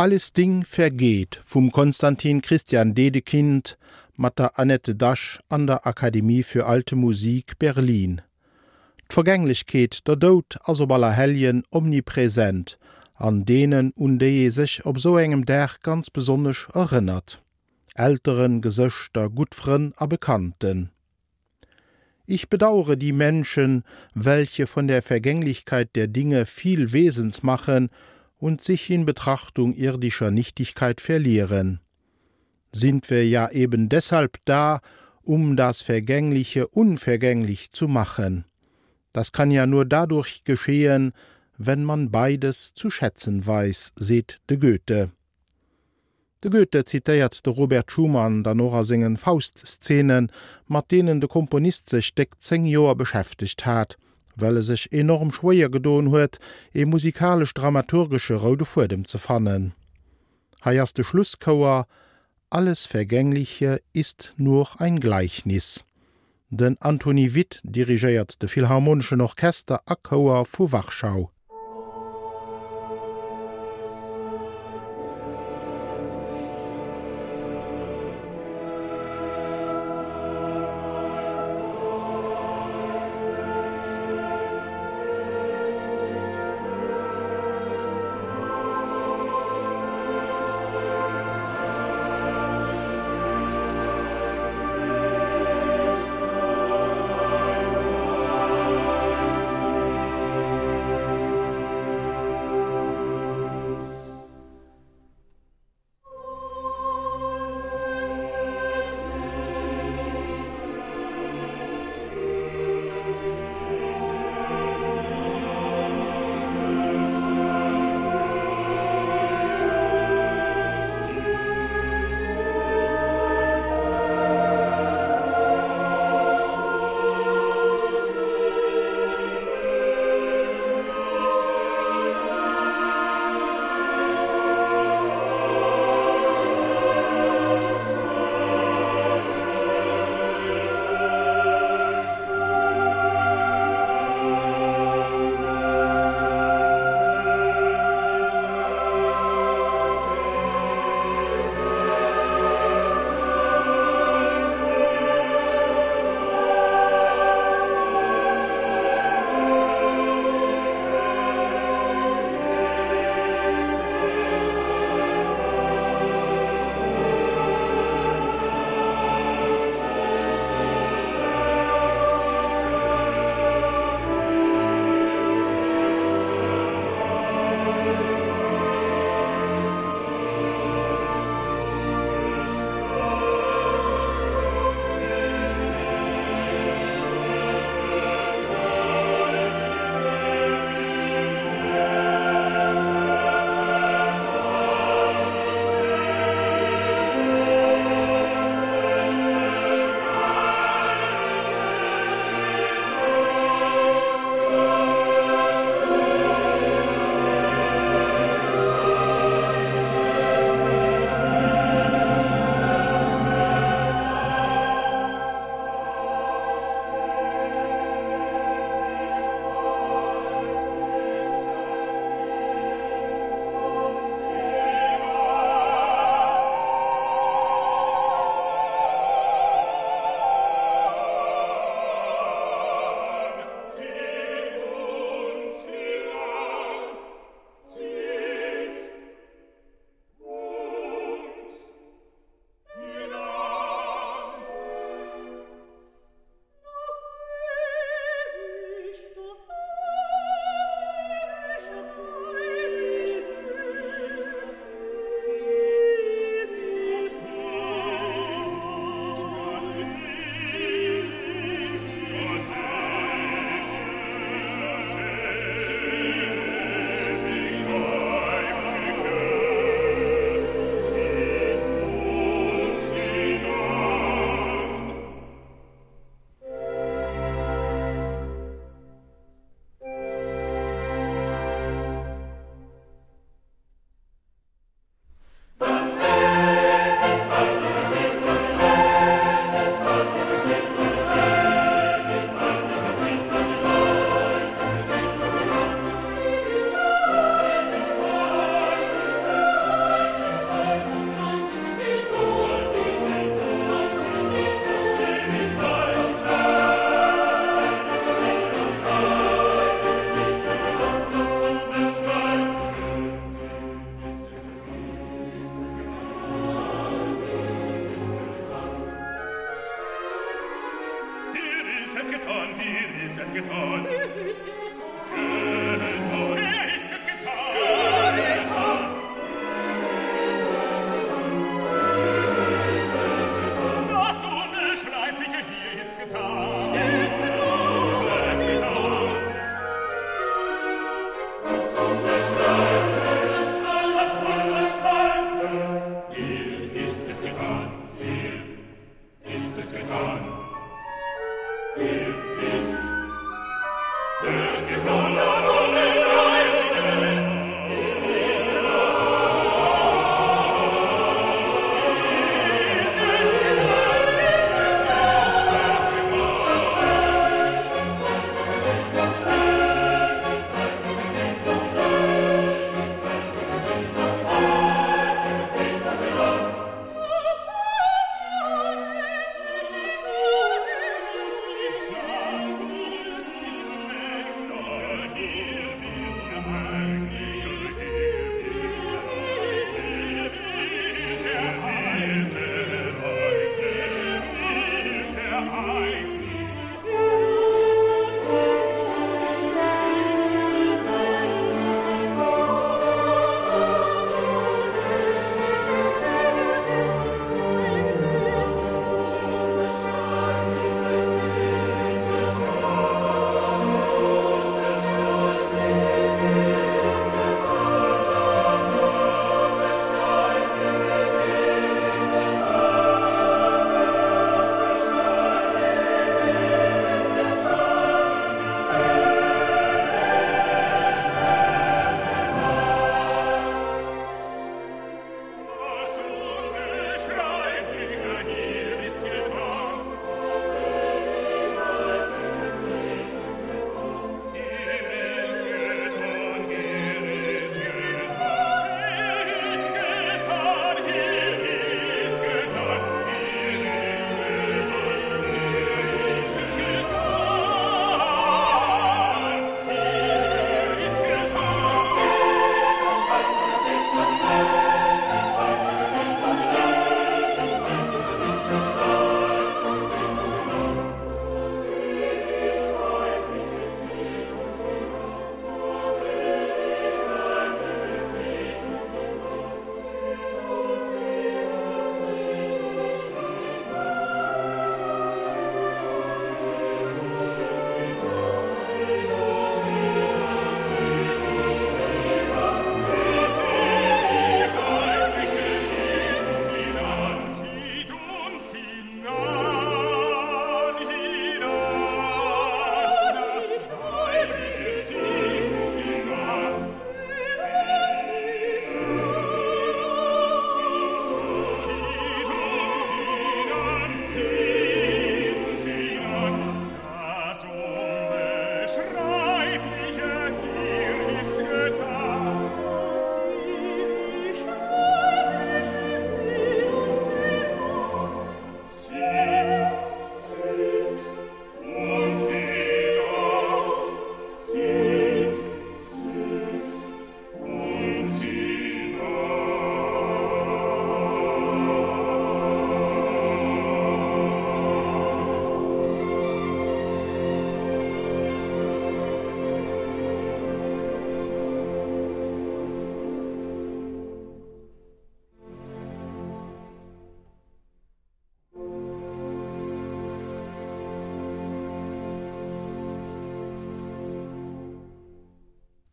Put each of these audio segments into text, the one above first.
Alles Ding vergeht vum Konstantin Christian Dedekind, Matter Annette Dasch an der Akademie für Alte Musik Berlin. D'Vergänglichkeet der Dod as op aller Hellien omnipräsent, an denen un de sich op so engem Dach ganz besonnech erinnert. Älteren Gesøchter Gutfren a Bekannten. Ich bedauere die Menschen, welche von der Vergänglichkeit der Dinge viel Wesens machen und sich in Betrachtung irdischer Nichtigkeit verlieren. Sind wir ja eben deshalb da, um das Vergängliche unvergänglich zu machen. Das kann ja nur dadurch geschehen, wenn man beides zu schätzen weiß, seht de Goethe. De Goethe zitiert de Robert Schumann der Nora singen Faustszenen, mat denen de Komponist sich deckt zehn Joer beschäftigt hat, well er sich enorm schwéier gedoen huet e musikalisch dramaturgsche Rode vor dem ze fannen. Heierste Schlusskauer alles Vergängliche ist nur ein Gleichnis. Den Anthony Witt dirigiiert de Philharmonischen Orchester Akkauer vu Wachschau.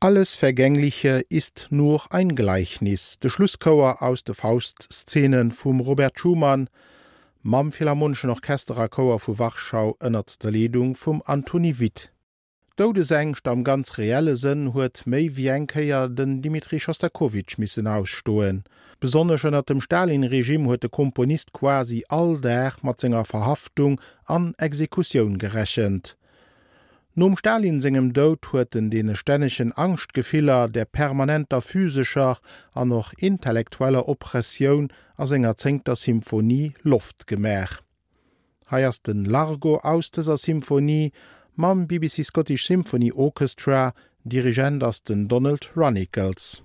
Alles Vergängliche ist nur ein Gleichnis. De Schlusskauer aus de Faustszenen vum Robert Schumann, Mam Philharmonischen Orchesterer Kauer vu Wachschau der Ledung vum Antoni Witt. Doude sengcht am ganz reelle sinn huet méi wie enkeier den Dimitri Schostakowitsch missen ausstoen. Besonnech ënner dem Stalinregime huet de Komponist quasi all der mat zingnger Verhaftung an Exekuioun gerechent. Nom Stalin segem Dout hueten dee stännechen Angstgefiller der permanenter physischer an noch intellektueller Oppressioun as enger zingter Symfoie Luft gemer. Heiers den Largo aus deser Symfoie mam BBC Scottish Symphony Orchestra Dirigent ass den Donald Runicles.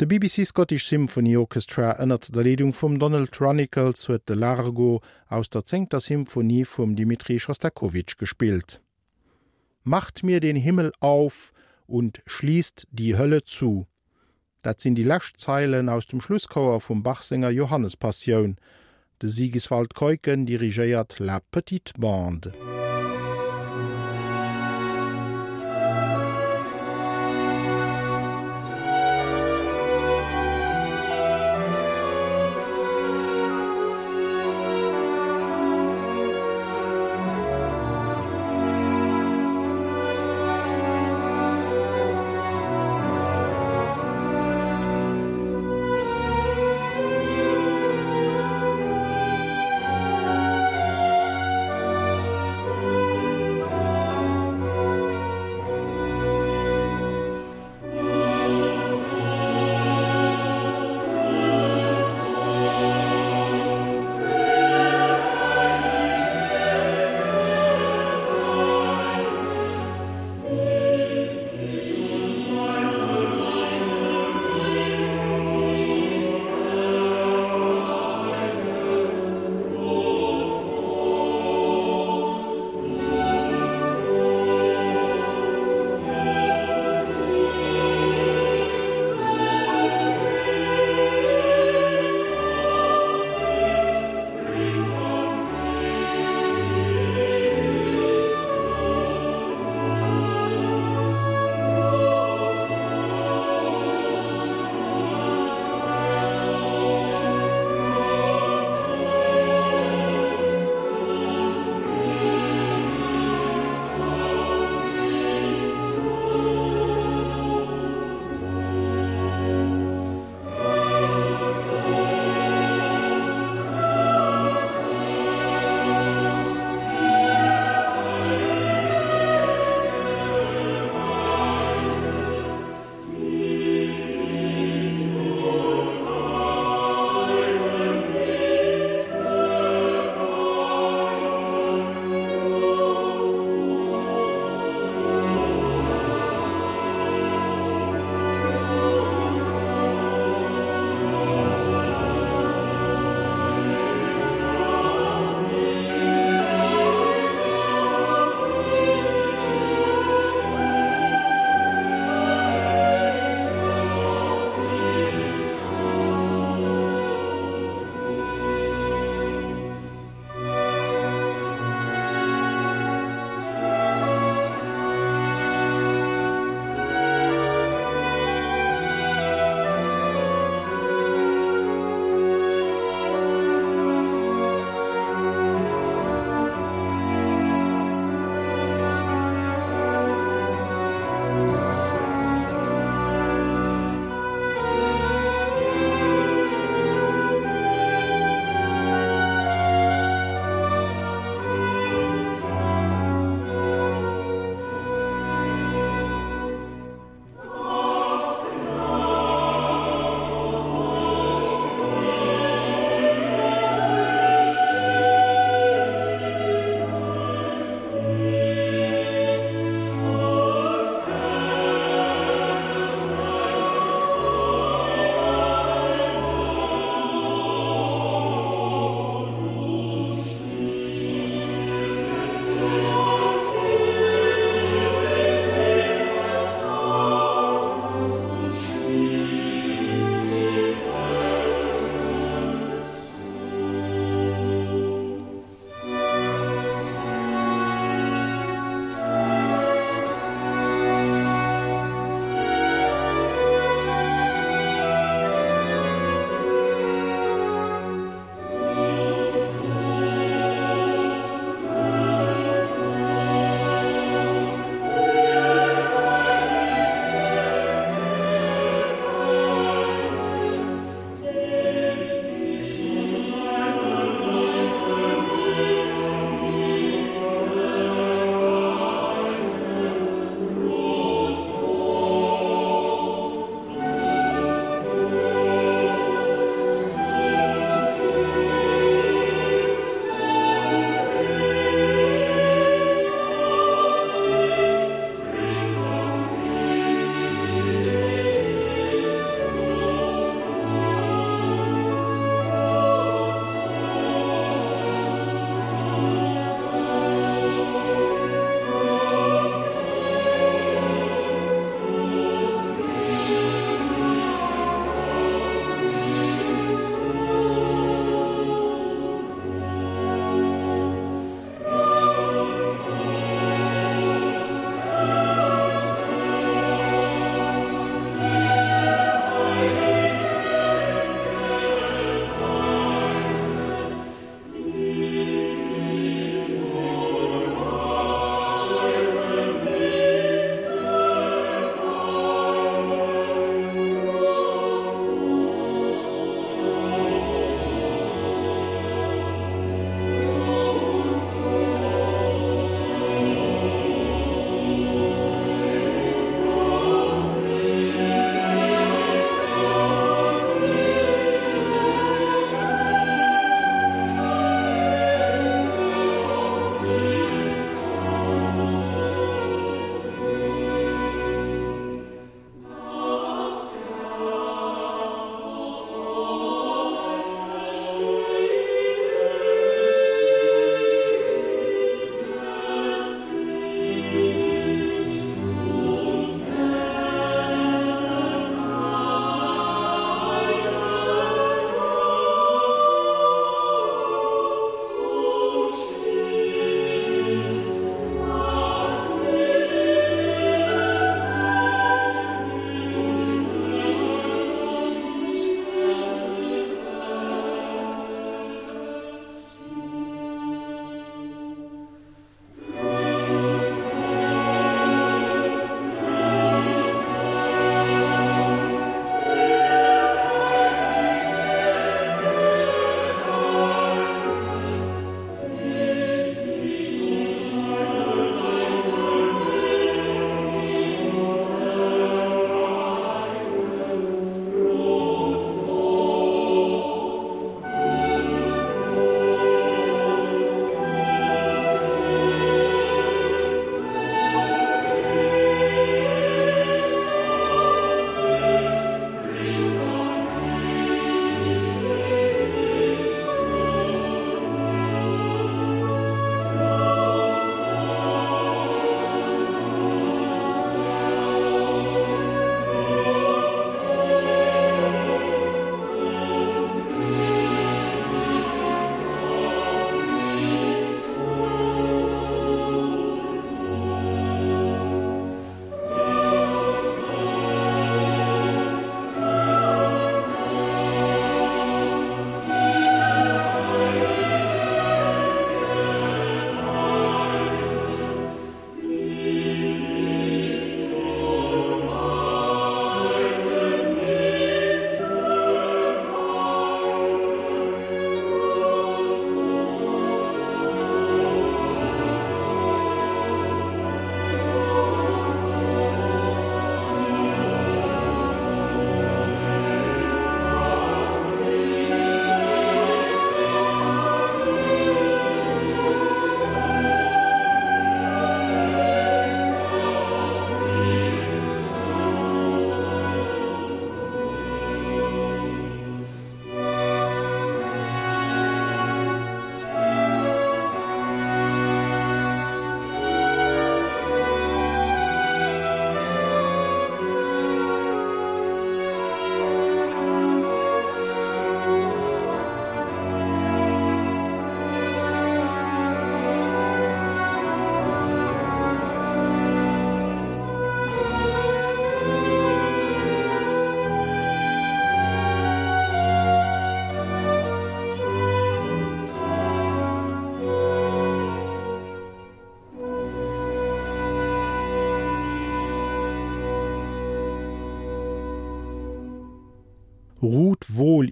De BBC Scottish Symphony Orchestra ënnert der Leung vum Donald Chronicles huet de Largo aus der Zéngter Symphonie vum Dmitri Schostakowitsch gespielt. Macht mir den Himmel auf und schließt die Hölle zu. Dat sinn die Lächtzeilen aus dem Schlusskauer vum Bachsänger Johannes Passioun. De Siegeswald Keuken dirigéiert la Petite Bande.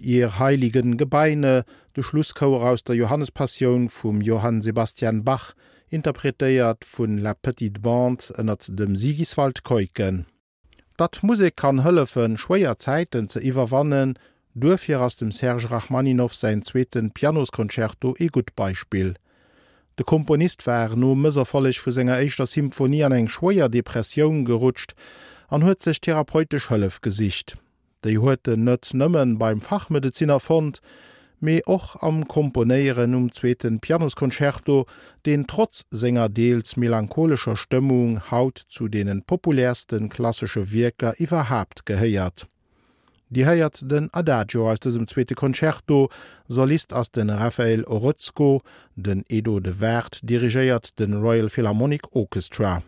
Ihr heiligen Gebeine, de Schlusskauer aus der Johannespassion vum Johann Sebastian Bach, interpretéiert vun la Petite Band ënnert dem Siegiswald keuken. Dat Musik kann hëllefen schwéier Zeititen ze iwwerwannen, durfir ass dem Serge Rachmaninow sein zweten Pianoskonzerto e gut Beispiel. De Komponist war no mësserfolleg vu senger eichter Symfoie an eng schwéier Depressionioun gerutscht, an huet sech therapeutisch hëllef gesicht. Dei huete nett nëmmen beim Fachmediziner fand, méi och am Komponéieren umzweten Pianoskonzerto, den trotz senger deels melancholescher Stimmung haut zu denen populärsten klassische Wirker iwwerhaft geheiert. Die heiert den Adagio aus dem zweite Konzerto, Solist aus den Raphael Orozco, den Edo de Wert dirigiiert den Royal Philharmonic Orchestra.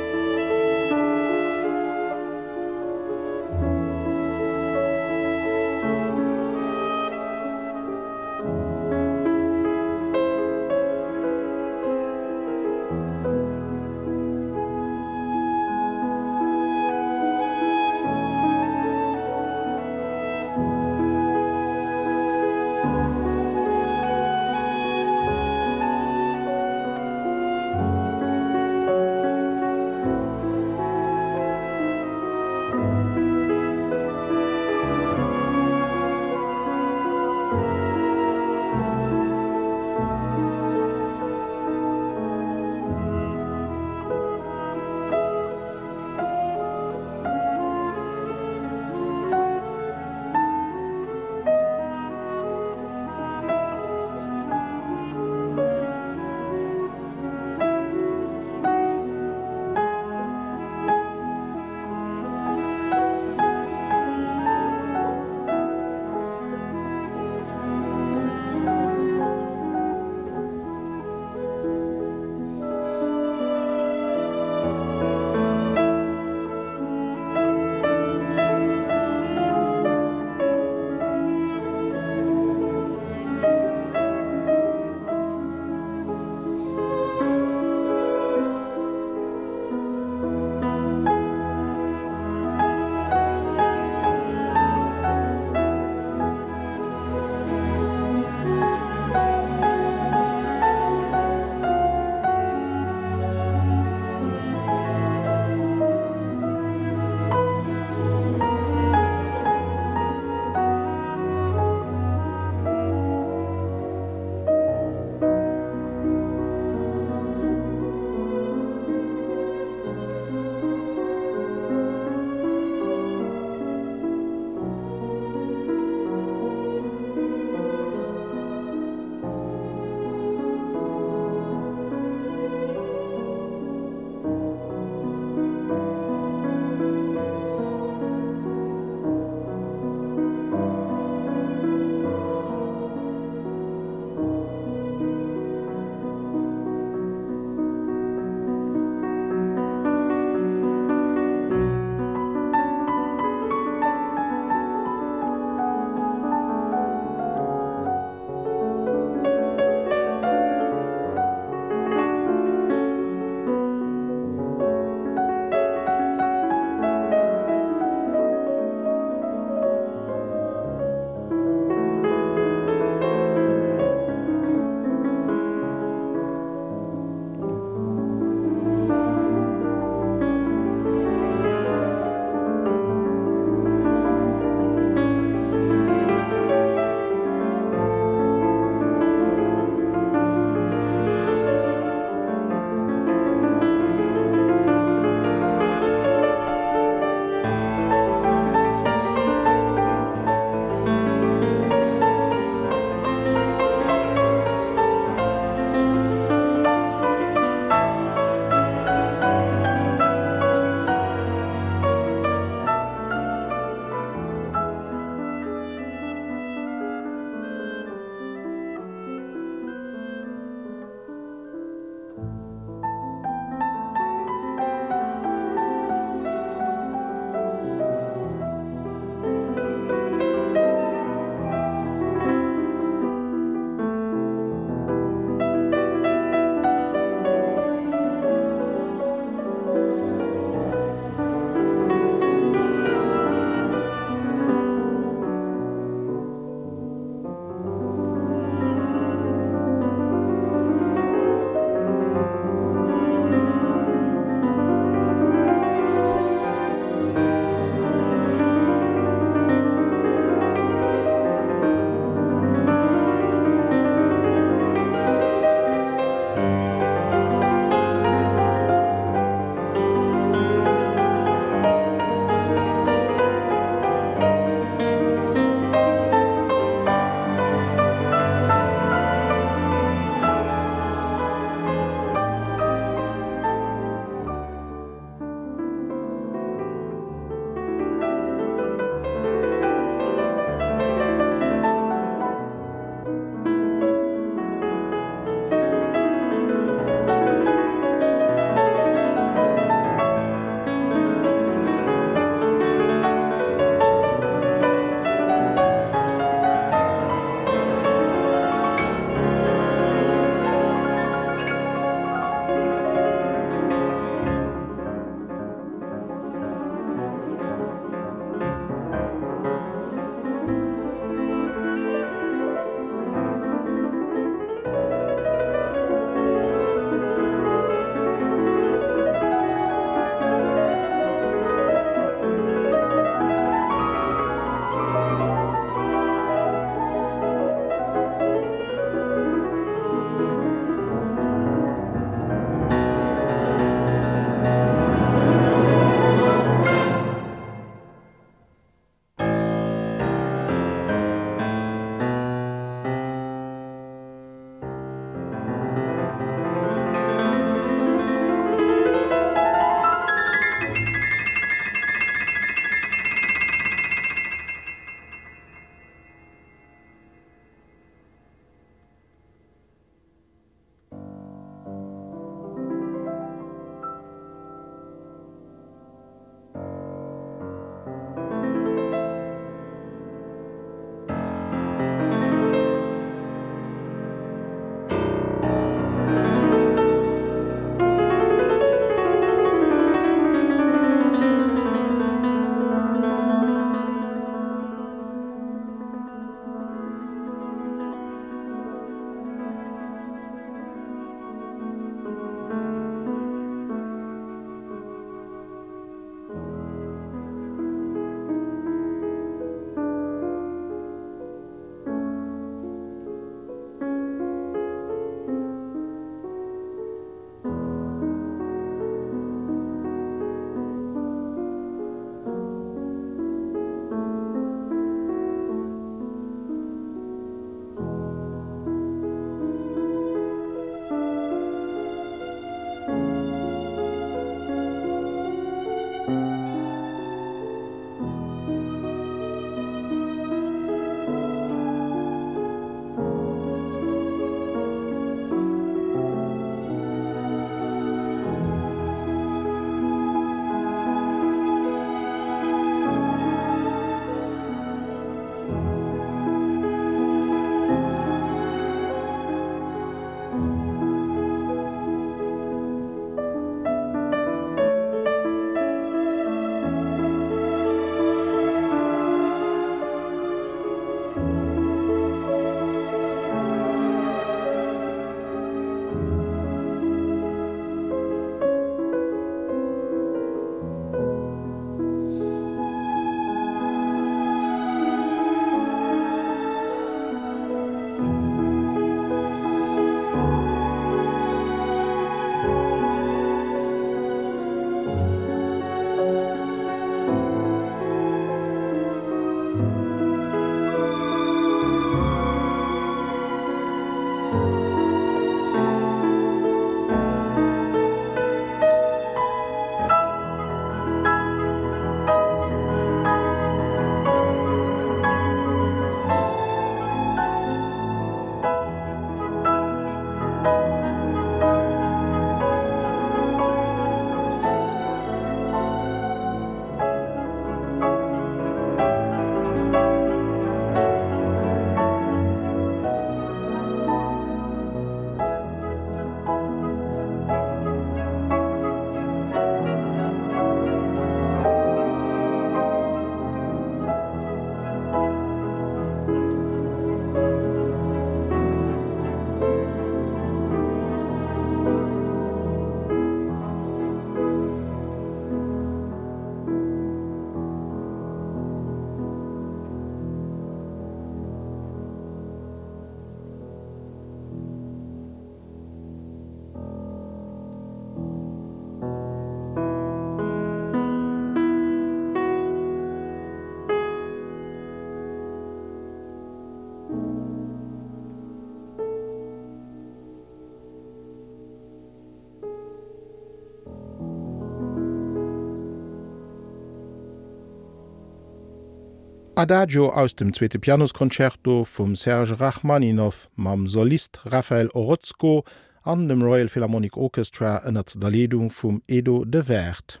Adagio aus dem Zzwete Pianoskoncerto vum Serge Rachmaninow mam Solist Raphael Orozko an dem Royal Philharmonic Orchestra ënnert der Leung vum Edo de Wert.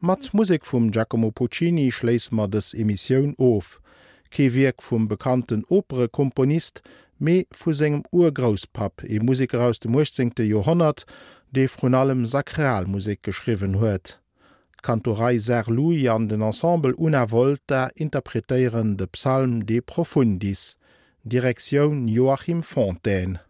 Mat Musik vum Giacomo Puccini schleis mat des Emissionioun of, Kewirk vum bekannten opere Komponist méi vu segem Urgrauspap e Musiker aus dem 18. Johonnert, dee fron allem Sakralmusik geschriwen huet. Kantorei Ser Louis an den Ensemble unerwollt interpretéieren de Psalm de Profundis, Direktion Joachim Fontaine.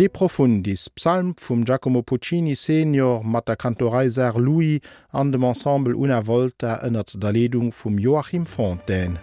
De Profundis, Psalm vum Giacomo Puccini Senior mat der Kantoreiser Louis an dem Ensemble Unerwollter ënnert der Ledung vum Joachim Fontaine.